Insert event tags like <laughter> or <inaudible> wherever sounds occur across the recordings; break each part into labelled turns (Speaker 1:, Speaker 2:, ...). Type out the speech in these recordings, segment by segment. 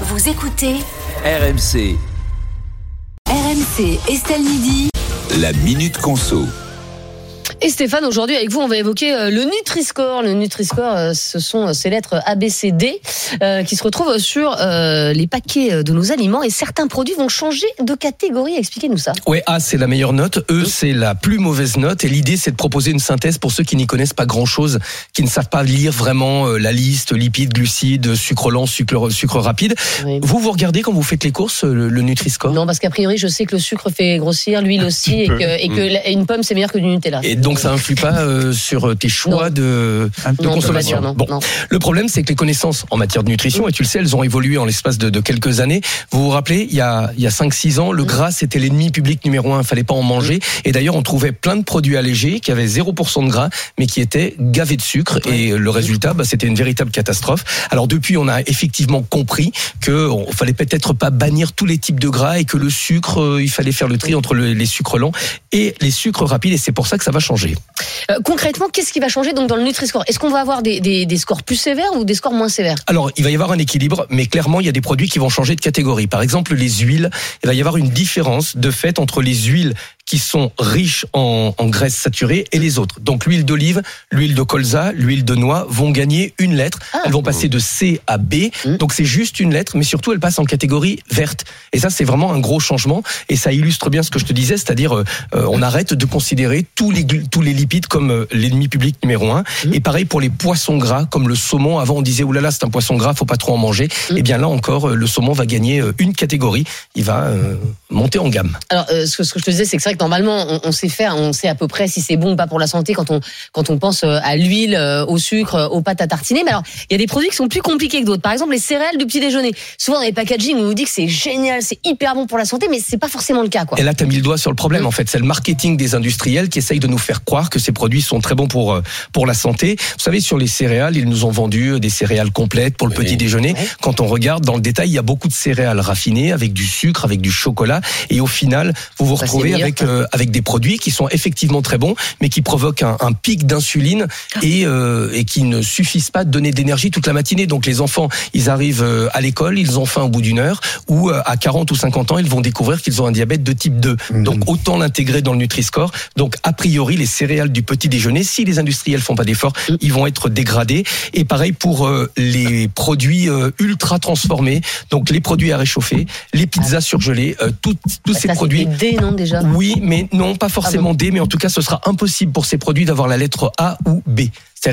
Speaker 1: Vous écoutez
Speaker 2: RMC,
Speaker 1: RMC Estelle Midi.
Speaker 2: la Minute Conso.
Speaker 3: Et Stéphane, aujourd'hui avec vous, on va évoquer euh, le Nutri-Score. Le Nutri-Score, euh, ce sont euh, ces lettres A, B, C, D euh, qui se retrouvent sur les paquets de nos aliments et certains produits vont changer de catégorie. Expliquez-nous ça.
Speaker 4: Ouais, A c'est la meilleure note, E c'est la plus mauvaise note et l'idée c'est de proposer une synthèse pour ceux qui n'y connaissent pas grand-chose, qui ne savent pas lire vraiment la liste lipides, glucides, sucre lent, sucre, sucre rapide.
Speaker 3: Oui.
Speaker 4: Vous vous regardez quand vous faites les courses le, le Nutri-Score?
Speaker 3: Non, parce qu'a priori, je sais que le sucre fait grossir, l'huile aussi, et que, et que la- une pomme c'est meilleur que du Nutella.
Speaker 4: et donc ça influe pas euh, sur tes choix
Speaker 3: Non.
Speaker 4: de, de
Speaker 3: Non,
Speaker 4: consommation.
Speaker 3: dire, non,
Speaker 4: Bon, le problème c'est que les connaissances en matière de nutrition, et tu le sais, elles ont évolué en l'espace de, de quelques années. Vous vous rappelez, il y a, il y a 5-6 ans, le gras c'était l'ennemi public numéro un, il fallait pas en manger. Et d'ailleurs, on trouvait plein de produits allégés qui avaient 0% de gras, mais qui étaient gavés de sucre. Et le résultat, bah, c'était une véritable catastrophe. Alors depuis, on a effectivement compris que on fallait peut-être pas bannir tous les types de gras et que le sucre, euh, il fallait faire le tri entre le- les sucres lents et les sucres rapides. Et c'est pour ça que ça va changer changé.
Speaker 3: Euh, concrètement, qu'est-ce qui va changer donc dans le Nutri-Score? Est-ce qu'on va avoir des, des, des scores plus sévères ou des scores moins sévères?
Speaker 4: Alors, il va y avoir un équilibre, mais clairement, il y a des produits qui vont changer de catégorie. Par exemple, les huiles, il va y avoir une différence de fait entre les huiles qui sont riches en, en graisses saturées et les autres. Donc, l'huile d'olive, l'huile de colza, l'huile de noix vont gagner une lettre.
Speaker 3: Ah.
Speaker 4: Elles vont passer de C à B.
Speaker 3: Mm.
Speaker 4: Donc, c'est juste une lettre, mais surtout, elles passent en catégorie verte. Et ça, c'est vraiment un gros changement. Et ça illustre bien ce que je te disais, c'est-à-dire, euh, euh, on arrête de considérer tous les, tous les lipides comme euh, l'ennemi public numéro un.
Speaker 3: Mm.
Speaker 4: Et pareil pour les poissons gras, comme le saumon. Avant, on disait, oulala, c'est un poisson gras, faut pas trop en manger.
Speaker 3: Mm.
Speaker 4: Et bien là encore, euh, le saumon va gagner euh, une catégorie. Il va euh, monter en gamme.
Speaker 3: Alors, euh, ce, que, ce que je te disais, c'est que c'est vrai que normalement, on, on sait faire, on sait à peu près si c'est bon ou pas pour la santé quand on quand on pense à l'huile, au sucre, aux pâtes à tartiner. Mais alors, il y a des produits qui sont plus compliqués que d'autres. Par exemple, les céréales du petit déjeuner. Souvent dans les packaging, on nous dit que c'est génial, c'est hyper bon pour la santé, mais c'est pas forcément le cas, quoi.
Speaker 4: Et là, tu as mis le doigt sur le problème,
Speaker 3: Mm.
Speaker 4: en fait. C'est le marketing des industriels qui essayent de nous faire croire que ces produits sont très bons pour, euh, pour la santé. Vous savez, sur les céréales, ils nous ont vendu euh, des céréales complètes pour le petit déjeuner. Quand on regarde dans le détail, il y a beaucoup de céréales raffinées avec du sucre, avec du chocolat. Et au final, vous vous retrouvez avec, euh, avec des produits qui sont effectivement très bons, mais qui provoquent un, un pic d'insuline
Speaker 3: Ah.
Speaker 4: et, euh, et qui ne suffisent pas de donner d'énergie toute la matinée. Donc les enfants, ils arrivent à l'école, ils ont faim au bout d'une heure, ou à 40 ou 50 ans, ils vont découvrir qu'ils ont un diabète de type 2. Donc autant l'intégrer dans le Nutri-Score. Donc a priori, les céréales du petit déjeuner, si les industriels font pas d'efforts,
Speaker 3: Mm.
Speaker 4: ils vont être dégradés. Et pareil pour euh, les produits euh, ultra transformés, donc les produits à réchauffer, les pizzas surgelées, euh, tout- tous
Speaker 3: Bah,
Speaker 4: ces
Speaker 3: ça,
Speaker 4: produits.
Speaker 3: D, non, déjà?
Speaker 4: Oui, mais non, pas forcément D, mais en tout cas, ce sera impossible pour ces produits d'avoir la lettre A ou B.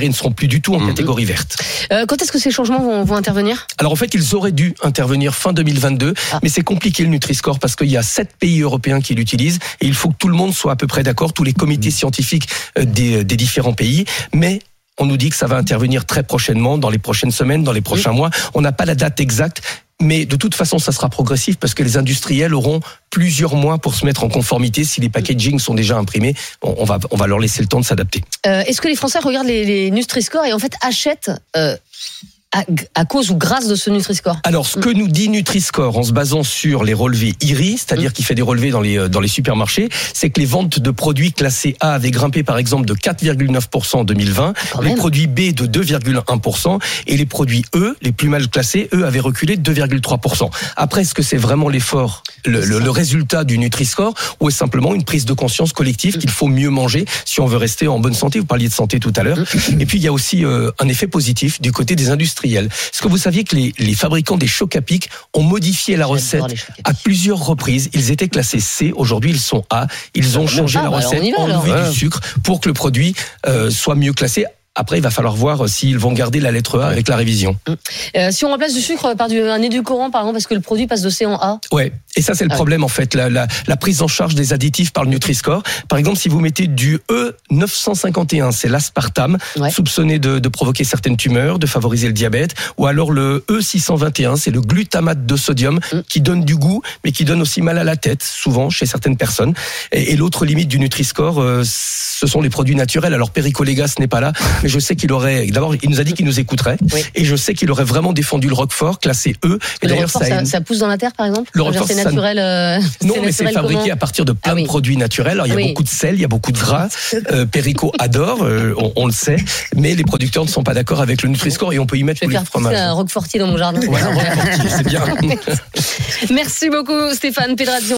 Speaker 4: Ils ne seront plus du tout en catégorie verte.
Speaker 3: Euh, Quand est-ce que ces changements vont, vont intervenir?
Speaker 4: Alors en fait, ils auraient dû intervenir fin 2022,
Speaker 3: Ah.
Speaker 4: mais c'est compliqué le Nutri-Score parce qu'il y a sept pays européens qui l'utilisent et il faut que tout le monde soit à peu près d'accord, tous les comités scientifiques euh, des, des différents pays. Mais on nous dit que ça va intervenir très prochainement, dans les prochaines semaines, dans les prochains mois. On n'a pas la date exacte. Mais de toute façon, ça sera progressif parce que les industriels auront plusieurs mois pour se mettre en conformité. Si les packaging sont déjà imprimés, on, va, leur laisser le temps de s'adapter.
Speaker 3: Euh, Est-ce que les Français regardent les, les et en fait achètent euh, à, à cause ou grâce de ce Nutri-Score
Speaker 4: Alors, ce que nous dit Nutri-Score en se basant sur les relevés IRI, c'est-à-dire qu'il fait des relevés dans les, euh, dans les supermarchés, c'est que les ventes de produits classés A avaient grimpé par exemple de 4,9% en 2020,
Speaker 3: Quand
Speaker 4: les
Speaker 3: même.
Speaker 4: produits B de 2,1% et les produits E, les plus mal classés, eux avaient reculé de 2,3%. Après, est-ce que c'est vraiment l'effort, le, le- le résultat du Nutri-Score ou est simplement une prise de conscience collective qu'il faut mieux manger si on veut rester en bonne santé? Vous parliez de santé tout à l'heure. Et puis, il y a aussi euh, un effet positif du côté des industriels. Est-ce que vous saviez que les, les fabricants des chocs à pic ont modifié la recette
Speaker 3: à
Speaker 4: à plusieurs reprises? Ils étaient classés C, aujourd'hui ils sont A. Ils ont changé la
Speaker 3: bah
Speaker 4: recette, enlevé du sucre pour que le produit euh, soit mieux classé. Après, il va falloir voir s'ils vont garder la lettre A avec la révision.
Speaker 3: Euh, Si on remplace du sucre par du, un édulcorant, par exemple, parce que le produit passe de C en A,
Speaker 4: Ouais, et ça c'est le
Speaker 3: Ah
Speaker 4: problème en fait, la, la, la prise en charge des additifs par le Nutri-Score. Par exemple, si vous mettez du E E951, c'est l'aspartame,
Speaker 3: Ouais.
Speaker 4: soupçonné de, de provoquer certaines tumeurs, de favoriser le diabète, ou alors le E621, c'est le glutamate de sodium
Speaker 3: Mm.
Speaker 4: qui donne du goût, mais qui donne aussi mal à la tête, souvent chez certaines personnes. Et, et l'autre limite du Nutri-Score, euh, ce sont les produits naturels. Alors Pericolégas n'est pas là, mais je sais qu'il aurait. D'abord, il nous a dit qu'il nous écouterait,
Speaker 3: Oui.
Speaker 4: et je sais qu'il aurait vraiment défendu le Roquefort classé E. Et
Speaker 3: Le
Speaker 4: d'ailleurs,
Speaker 3: Roquefort,
Speaker 4: ça, a
Speaker 3: pousse dans la terre, par exemple
Speaker 4: Le Roquefort,
Speaker 3: c'est
Speaker 4: ça ne-
Speaker 3: naturel. euh, <laughs>
Speaker 4: Non, mais c'est fabriqué à partir de plein
Speaker 3: Ah oui.
Speaker 4: de produits naturels. Alors, il y a
Speaker 3: Oui.
Speaker 4: beaucoup de sel, il y a beaucoup de gras. <laughs> Euh, Perico adore, euh, on, on le sait, mais les producteurs ne sont pas d'accord avec le Nutri-Score et on peut y mettre
Speaker 3: Je vais faire pousser
Speaker 4: fromages.
Speaker 3: un roquefortier dans mon jardin.
Speaker 4: Voilà, Roquefortier, c'est bien. <laughs>
Speaker 3: Merci beaucoup Stéphane Pedrazzi.